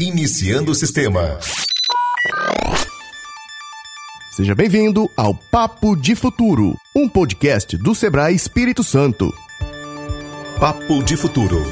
Iniciando o sistema. Seja bem-vindo ao Papo de Futuro, um podcast do Sebrae Espírito Santo. Papo de Futuro.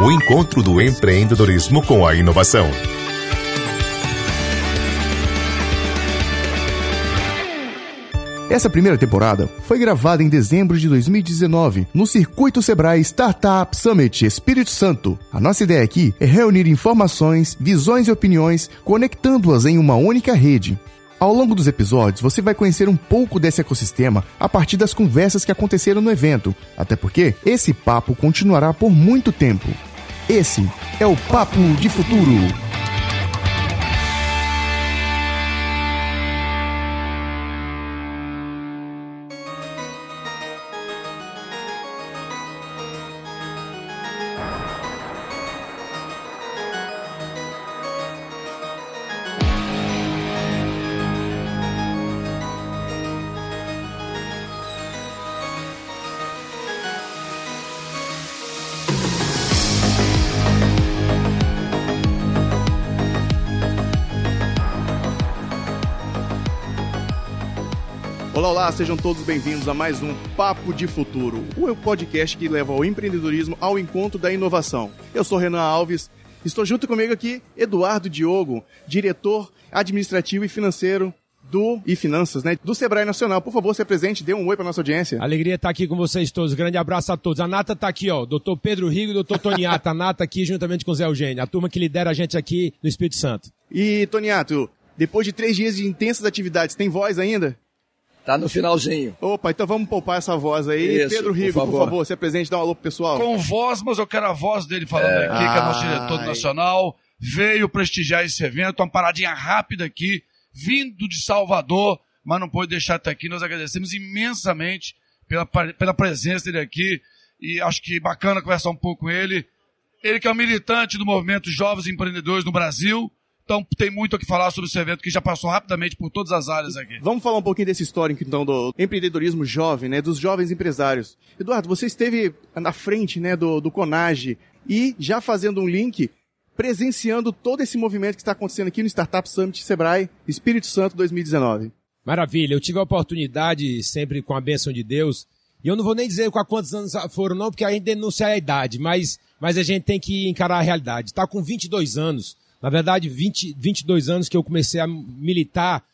O encontro do empreendedorismo com a inovação. Essa primeira temporada foi gravada em dezembro de 2019 no Circuito Sebrae Startup Summit Espírito Santo. A nossa ideia aqui é reunir informações, visões e opiniões, conectando-as em uma única rede. Ao longo dos episódios, você vai conhecer um pouco desse ecossistema a partir das conversas que aconteceram no evento, até porque esse papo continuará por muito tempo. Esse é o Papo de Futuro. Olá, olá, sejam todos bem-vindos a mais um Papo de Futuro, o podcast que leva o empreendedorismo ao encontro da inovação. Eu sou Renan Alves, estou junto comigo aqui Eduardo Diogo, diretor administrativo e financeiro do e finanças, né, do Sebrae Nacional. Por favor, se apresente, dê um oi para nossa audiência. Alegria estar aqui com vocês todos. Grande abraço a todos. A Nata está aqui, ó, doutor Pedro Rigo e doutor Toniato. A Nata aqui juntamente com o Zé Eugênio, a turma que lidera a gente aqui no Espírito Santo. E Toniato, depois de três dias de intensas atividades, tem voz ainda? Tá no finalzinho. Opa, então vamos poupar essa voz aí. Isso, Pedro Rigo, por por favor. favor, se apresente, dá um alô pro pessoal. com voz, mas eu quero a voz dele falando aqui, que é nosso diretor Ai. nacional, veio prestigiar esse evento, uma paradinha rápida aqui, vindo de Salvador, mas não pôde deixar até aqui. Nós agradecemos imensamente pela, pela presença dele aqui e acho que bacana conversar um pouco com ele. Ele que é um militante do movimento Jovens Empreendedores no Brasil, então tem muito o que falar sobre esse evento que já passou rapidamente por todas as áreas aqui. Vamos falar um pouquinho desse histórico, então, do empreendedorismo jovem, né, dos jovens empresários. Eduardo, você esteve na frente, né, do, do Conage e já fazendo um link, presenciando todo esse movimento que está acontecendo aqui no Startup Summit Sebrae Espírito Santo 2019. Maravilha. Eu tive a oportunidade, sempre com a bênção de Deus, e eu não vou nem dizer com quantos anos foram, não, porque a gente denuncia a idade, mas, mas a gente tem que encarar a realidade. Está com 22 anos, na verdade, 20, 22 anos que eu comecei a militar,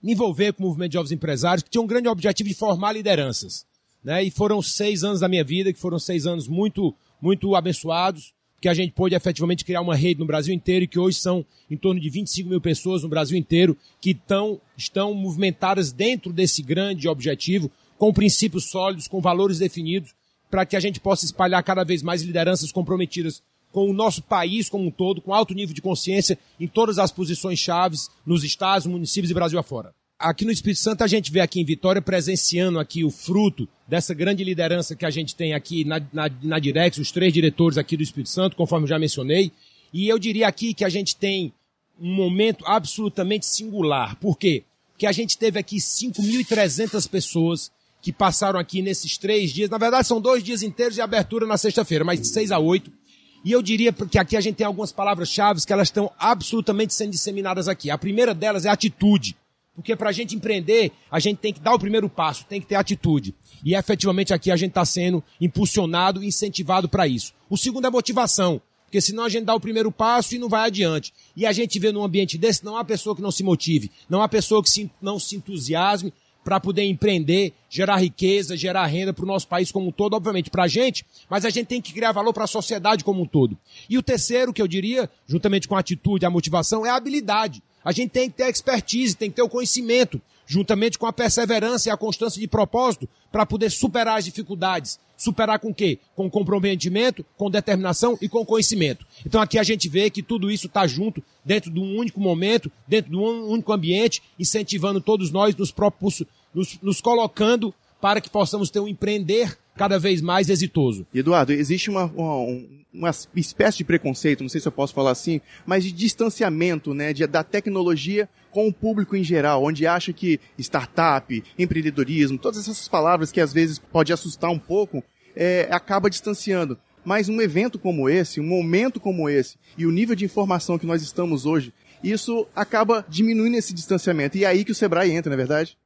me envolver com o movimento de jovens empresários, que tinha um grande objetivo de formar lideranças. Né? E foram seis anos da minha vida, que foram seis anos muito, muito abençoados, que a gente pôde efetivamente criar uma rede no Brasil inteiro e que hoje são em torno de 25 mil pessoas no Brasil inteiro que tão, estão movimentadas dentro desse grande objetivo, com princípios sólidos, com valores definidos, para que a gente possa espalhar cada vez mais lideranças comprometidas com o nosso país como um todo, com alto nível de consciência em todas as posições chaves, nos estados, municípios e Brasil afora. Aqui no Espírito Santo a gente vê aqui em Vitória presenciando aqui o fruto dessa grande liderança que a gente tem aqui na, na, na Direx, os três diretores aqui do Espírito Santo, conforme já mencionei. E eu diria aqui que a gente tem um momento absolutamente singular. Por quê? Porque a gente teve aqui 5.300 pessoas que passaram aqui nesses três dias. Na verdade, são dois dias inteiros e abertura na sexta-feira, mas de seis a oito. E eu diria que aqui a gente tem algumas palavras-chave que elas estão absolutamente sendo disseminadas aqui. A primeira delas é atitude. Porque para a gente empreender, a gente tem que dar o primeiro passo, tem que ter atitude. E efetivamente aqui a gente está sendo impulsionado incentivado para isso. O segundo é motivação. Porque senão a gente dá o primeiro passo e não vai adiante. E a gente vê num ambiente desse, não há pessoa que não se motive, não há pessoa que se- não se entusiasme para poder empreender, gerar riqueza, gerar renda para o nosso país como um todo, obviamente para a gente, mas a gente tem que criar valor para a sociedade como um todo. E o terceiro, que eu diria, juntamente com a atitude, a motivação, é a habilidade. A gente tem que ter expertise, tem que ter o conhecimento, juntamente com a perseverança e a constância de propósito, para poder superar as dificuldades. Superar com quê? Com comprometimento, com determinação e com conhecimento. Então aqui a gente vê que tudo isso está junto, dentro de um único momento, dentro de um único ambiente, incentivando todos nós, nos, propus, nos, nos colocando para que possamos ter um empreender cada vez mais exitoso. Eduardo, existe uma, uma, uma espécie de preconceito, não sei se eu posso falar assim, mas de distanciamento né, de, da tecnologia com o público em geral, onde acha que startup, empreendedorismo, todas essas palavras que às vezes pode assustar um pouco, é, acaba distanciando. Mas um evento como esse, um momento como esse, e o nível de informação que nós estamos hoje, isso acaba diminuindo esse distanciamento. E é aí que o Sebrae entra, não é verdade?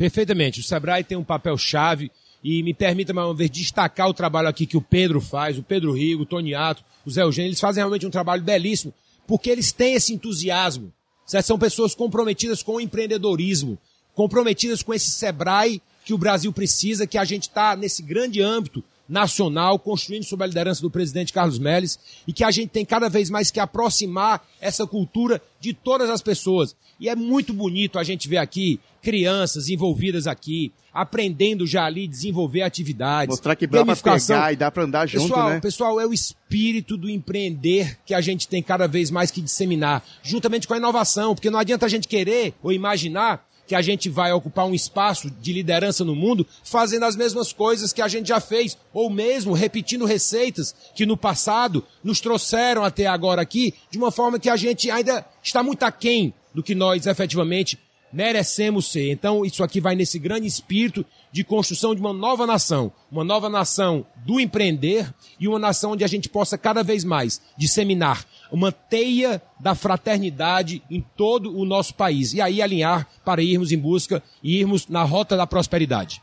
Perfeitamente. O Sebrae tem um papel chave e me permita mais uma vez destacar o trabalho aqui que o Pedro faz, o Pedro Rigo, o Toniato, o Zé Eugênio, eles fazem realmente um trabalho belíssimo, porque eles têm esse entusiasmo. Certo? São pessoas comprometidas com o empreendedorismo, comprometidas com esse Sebrae que o Brasil precisa, que a gente está nesse grande âmbito nacional, construindo sob a liderança do presidente Carlos Melles, e que a gente tem cada vez mais que aproximar essa cultura de todas as pessoas. E é muito bonito a gente ver aqui crianças envolvidas aqui, aprendendo já ali, desenvolver atividades. Mostrar que dá pra pegar e dá pra andar junto, pessoal, né? Pessoal, é o espírito do empreender que a gente tem cada vez mais que disseminar, juntamente com a inovação, porque não adianta a gente querer ou imaginar que a gente vai ocupar um espaço de liderança no mundo fazendo as mesmas coisas que a gente já fez, ou mesmo repetindo receitas que no passado nos trouxeram até agora aqui, de uma forma que a gente ainda está muito aquém do que nós efetivamente merecemos ser. Então, isso aqui vai nesse grande espírito de construção de uma nova nação, uma nova nação do empreender e uma nação onde a gente possa cada vez mais disseminar uma teia da fraternidade em todo o nosso país e aí alinhar para irmos em busca e irmos na rota da prosperidade.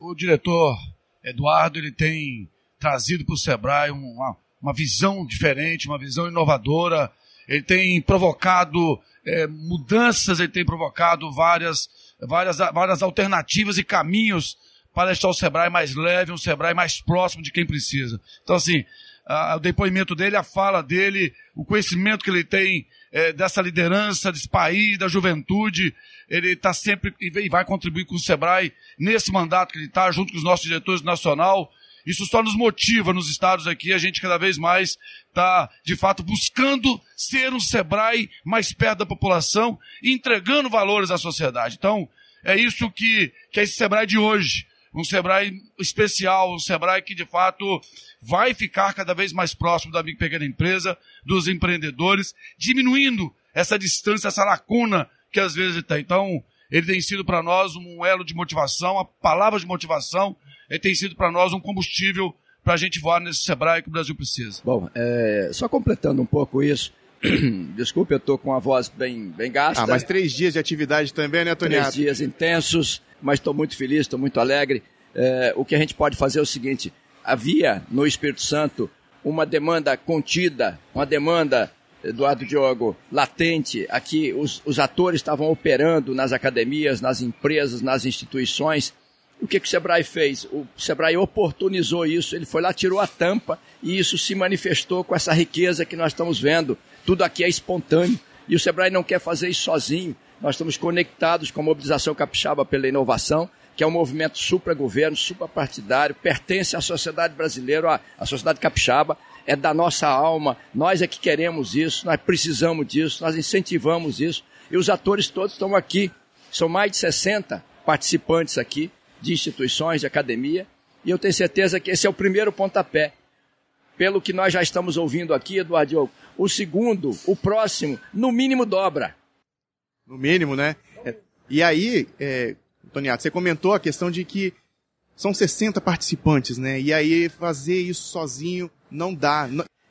O diretor Eduardo ele tem trazido para o Sebrae uma, uma visão diferente, uma visão inovadora. Ele tem provocado é, mudanças, ele tem provocado várias, várias, várias alternativas e caminhos para deixar o Sebrae mais leve, um Sebrae mais próximo de quem precisa. Então, assim, a, o depoimento dele, a fala dele, o conhecimento que ele tem é, dessa liderança, desse país, da juventude, ele está sempre e vai contribuir com o Sebrae nesse mandato que ele está, junto com os nossos diretores nacional, isso só nos motiva nos estados aqui, a gente cada vez mais está, de fato, buscando ser um Sebrae mais perto da população entregando valores à sociedade. Então, é isso que, que é esse Sebrae de hoje. Um Sebrae especial, um Sebrae que de fato vai ficar cada vez mais próximo da pequena empresa, dos empreendedores, diminuindo essa distância, essa lacuna que às vezes tem. Então, ele tem sido para nós um elo de motivação, a palavra de motivação ele tem sido para nós um combustível para a gente voar nesse Sebrae que o Brasil precisa. Bom, é, só completando um pouco isso, desculpe, eu estou com a voz bem, bem gasta. Ah, mas três dias de atividade também, né, Toniato? Três dias intensos, mas estou muito feliz, estou muito alegre. É, o que a gente pode fazer é o seguinte, havia no Espírito Santo uma demanda contida, uma demanda, Eduardo Diogo, latente. Aqui os, os atores estavam operando nas academias, nas empresas, nas instituições, o que, que o Sebrae fez? O Sebrae oportunizou isso, ele foi lá, tirou a tampa e isso se manifestou com essa riqueza que nós estamos vendo. Tudo aqui é espontâneo e o Sebrae não quer fazer isso sozinho. Nós estamos conectados com a Mobilização Capixaba pela Inovação, que é um movimento supra-governo, supra-partidário, pertence à sociedade brasileira, à sociedade capixaba, é da nossa alma, nós é que queremos isso, nós precisamos disso, nós incentivamos isso, e os atores todos estão aqui, são mais de 60 participantes aqui, de instituições, de academia, e eu tenho certeza que esse é o primeiro pontapé. Pelo que nós já estamos ouvindo aqui, Eduardo, o segundo, o próximo, no mínimo dobra. No mínimo, né? É, e aí, é, Toniato, você comentou a questão de que são 60 participantes, né? E aí fazer isso sozinho não dá.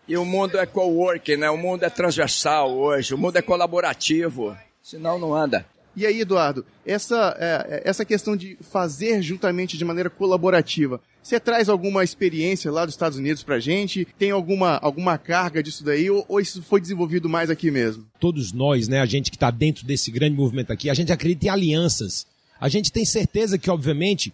E o mundo é co-working, né? O mundo é transversal hoje, o mundo é colaborativo. Senão não anda. E aí, Eduardo, essa, é, essa questão de fazer juntamente de maneira colaborativa, você traz alguma experiência lá dos Estados Unidos pra gente? Tem alguma, alguma carga disso daí? Ou, ou isso foi desenvolvido mais aqui mesmo? Todos nós, né, a gente que está dentro desse grande movimento aqui, a gente acredita em alianças. A gente tem certeza que, obviamente,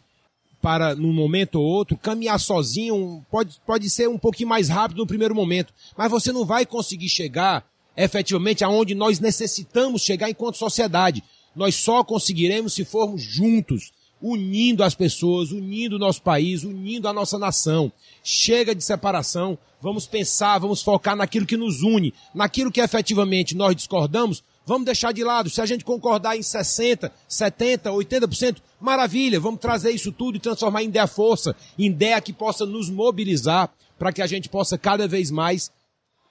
para num momento ou outro, caminhar sozinho pode, pode ser um pouquinho mais rápido no primeiro momento. Mas você não vai conseguir chegar efetivamente aonde nós necessitamos chegar enquanto sociedade. Nós só conseguiremos se formos juntos, unindo as pessoas, unindo o nosso país, unindo a nossa nação. Chega de separação, vamos pensar, vamos focar naquilo que nos une, naquilo que efetivamente nós discordamos, vamos deixar de lado. Se a gente concordar em 60, 70, 80%, maravilha, vamos trazer isso tudo e transformar em ideia força, em ideia que possa nos mobilizar para que a gente possa cada vez mais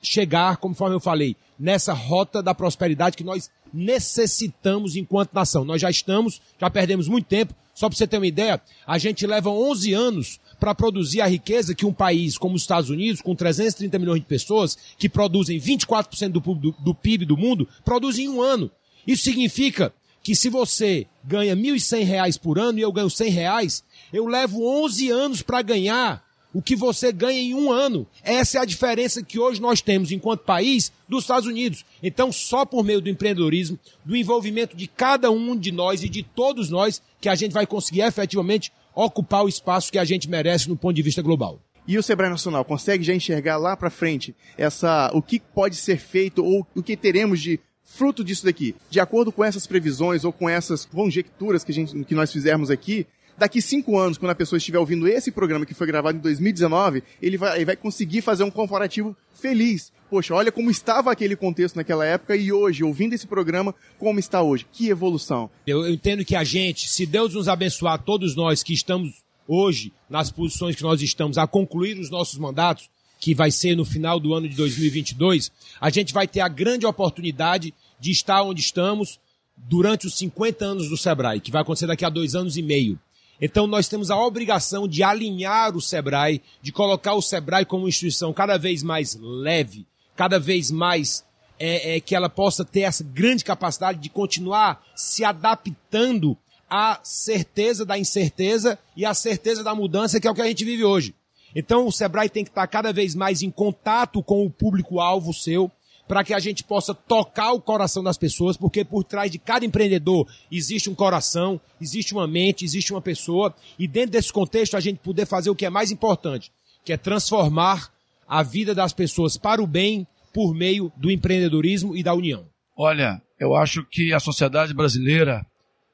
chegar, conforme eu falei, nessa rota da prosperidade que nós necessitamos enquanto nação. Nós já estamos, já perdemos muito tempo. Só para você ter uma ideia, a gente leva 11 anos para produzir a riqueza que um país como os Estados Unidos, com 330 milhões de pessoas, que produzem 24% do, do, do PIB do mundo, produzem em um ano. Isso significa que se você ganha 1.100 reais por ano e eu ganho 100 reais, eu levo 11 anos para ganhar o que você ganha em um ano. Essa é a diferença que hoje nós temos enquanto país dos Estados Unidos. Então, só por meio do empreendedorismo, do envolvimento de cada um de nós e de todos nós, que a gente vai conseguir efetivamente ocupar o espaço que a gente merece no ponto de vista global. E o Sebrae Nacional consegue já enxergar lá para frente essa o que pode ser feito ou o que teremos de fruto disso daqui? De acordo com essas previsões ou com essas conjecturas que, a gente, que nós fizermos aqui, daqui cinco anos, quando a pessoa estiver ouvindo esse programa que foi gravado em 2019, ele vai, ele vai conseguir fazer um comparativo feliz. Poxa, olha como estava aquele contexto naquela época e hoje, ouvindo esse programa, como está hoje. Que evolução. Eu, eu entendo que a gente, se Deus nos abençoar, todos nós que estamos hoje nas posições que nós estamos a concluir os nossos mandatos, que vai ser no final do ano de 2022, a gente vai ter a grande oportunidade de estar onde estamos durante os 50 anos do Sebrae, que vai acontecer daqui a dois anos e meio. Então nós temos a obrigação de alinhar o Sebrae, de colocar o Sebrae como instituição cada vez mais leve, cada vez mais é, é, que ela possa ter essa grande capacidade de continuar se adaptando à certeza da incerteza e à certeza da mudança, que é o que a gente vive hoje. Então o Sebrae tem que estar cada vez mais em contato com o público-alvo seu, para que a gente possa tocar o coração das pessoas, porque por trás de cada empreendedor existe um coração, existe uma mente, existe uma pessoa, e dentro desse contexto a gente poder fazer o que é mais importante, que é transformar a vida das pessoas para o bem por meio do empreendedorismo e da união. Olha, eu acho que a sociedade brasileira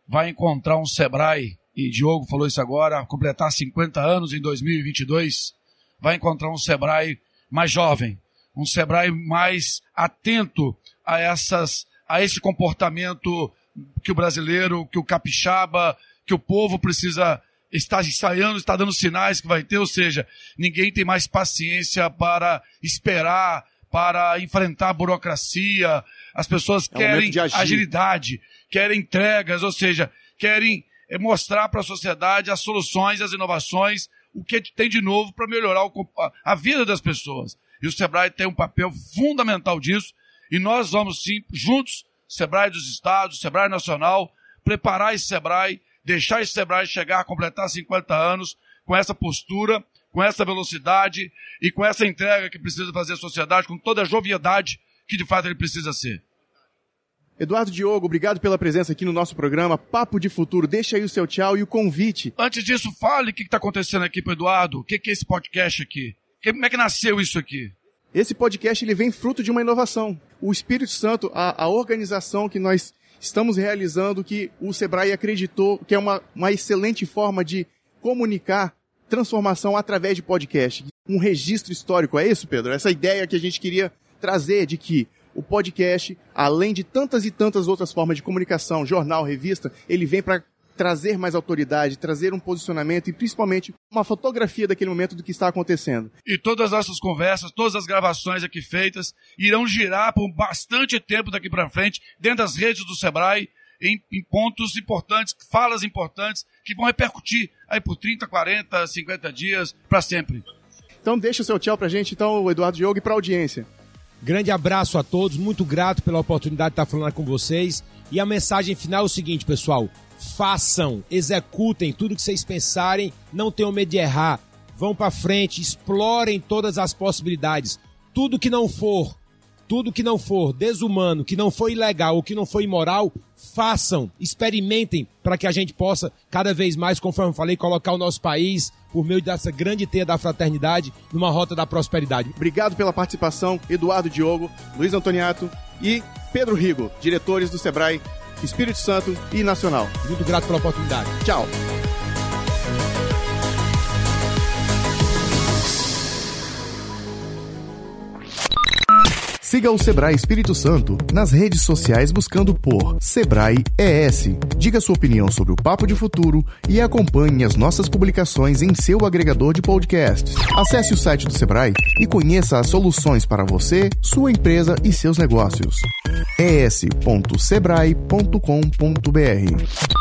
vai encontrar um Sebrae, e Diogo falou isso agora, completar 50 anos em 2022, vai encontrar um Sebrae mais jovem, um Sebrae mais atento a essas, a esse comportamento que o brasileiro, que o capixaba, que o povo precisa estar ensaiando, está dando sinais que vai ter, ou seja, ninguém tem mais paciência para esperar, para enfrentar a burocracia, as pessoas é querem agilidade, querem entregas, ou seja, querem eh, mostrar para a sociedade as soluções, as inovações, o que tem de novo para melhorar a vida das pessoas. E o Sebrae tem um papel fundamental disso. E nós vamos sim, juntos, Sebrae dos Estados, Sebrae Nacional, preparar esse Sebrae, deixar esse Sebrae chegar a completar 50 anos com essa postura, com essa velocidade e com essa entrega que precisa fazer a sociedade, com toda a joviedade que de fato ele precisa ser. Eduardo Diogo, obrigado pela presença aqui no nosso programa Papo de Futuro. Deixa aí o seu tchau e o convite. Antes disso, fale o que está acontecendo aqui para Eduardo. O que, que é esse podcast aqui? Como é que nasceu isso aqui? Esse podcast ele vem fruto de uma inovação. O Espírito Santo, a, a organização que nós estamos realizando, que o Sebrae acreditou que é uma, uma excelente forma de comunicar transformação através de podcast. Um registro histórico, é isso, Pedro? Essa ideia que a gente queria trazer de que o podcast, além de tantas e tantas outras formas de comunicação, jornal, revista, ele vem para trazer mais autoridade, trazer um posicionamento e principalmente uma fotografia daquele momento do que está acontecendo. E todas as nossas conversas, todas as gravações aqui feitas irão girar por bastante tempo daqui para frente dentro das redes do Sebrae em, em, pontos importantes, falas importantes que vão repercutir aí por 30, 40, 50 dias para sempre. Então deixa o seu tchau pra gente, então, Eduardo Diogo, e pra audiência. Grande abraço a todos, muito grato pela oportunidade de estar falando com vocês. E a mensagem final é o seguinte, pessoal: façam, executem tudo que vocês pensarem, não tenham medo de errar. Vão para frente, explorem todas as possibilidades. Tudo que não for, tudo que não for desumano, que não for ilegal ou que não for imoral, façam, experimentem para que a gente possa cada vez mais, conforme falei, colocar o nosso país por meio dessa grande teia da fraternidade numa rota da prosperidade. Obrigado pela participação, Eduardo Diogo, Luiz Antoniato e Pedro Rigo, diretores do Sebrae Espírito Santo e Nacional. Muito grato pela oportunidade. Tchau. Siga o Sebrae Espírito Santo nas redes sociais buscando por Sebrae ES. Diga sua opinião sobre o Papo de Futuro e acompanhe as nossas publicações em seu agregador de podcasts. Acesse o site do Sebrae e conheça as soluções para você, sua empresa e seus negócios. es.sebrae.com.br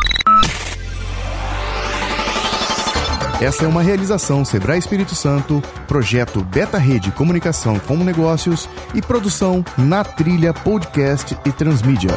Essa é uma realização Sebrae Espírito Santo, projeto Beta Rede Comunicação com Negócios e produção na trilha podcast e transmídia.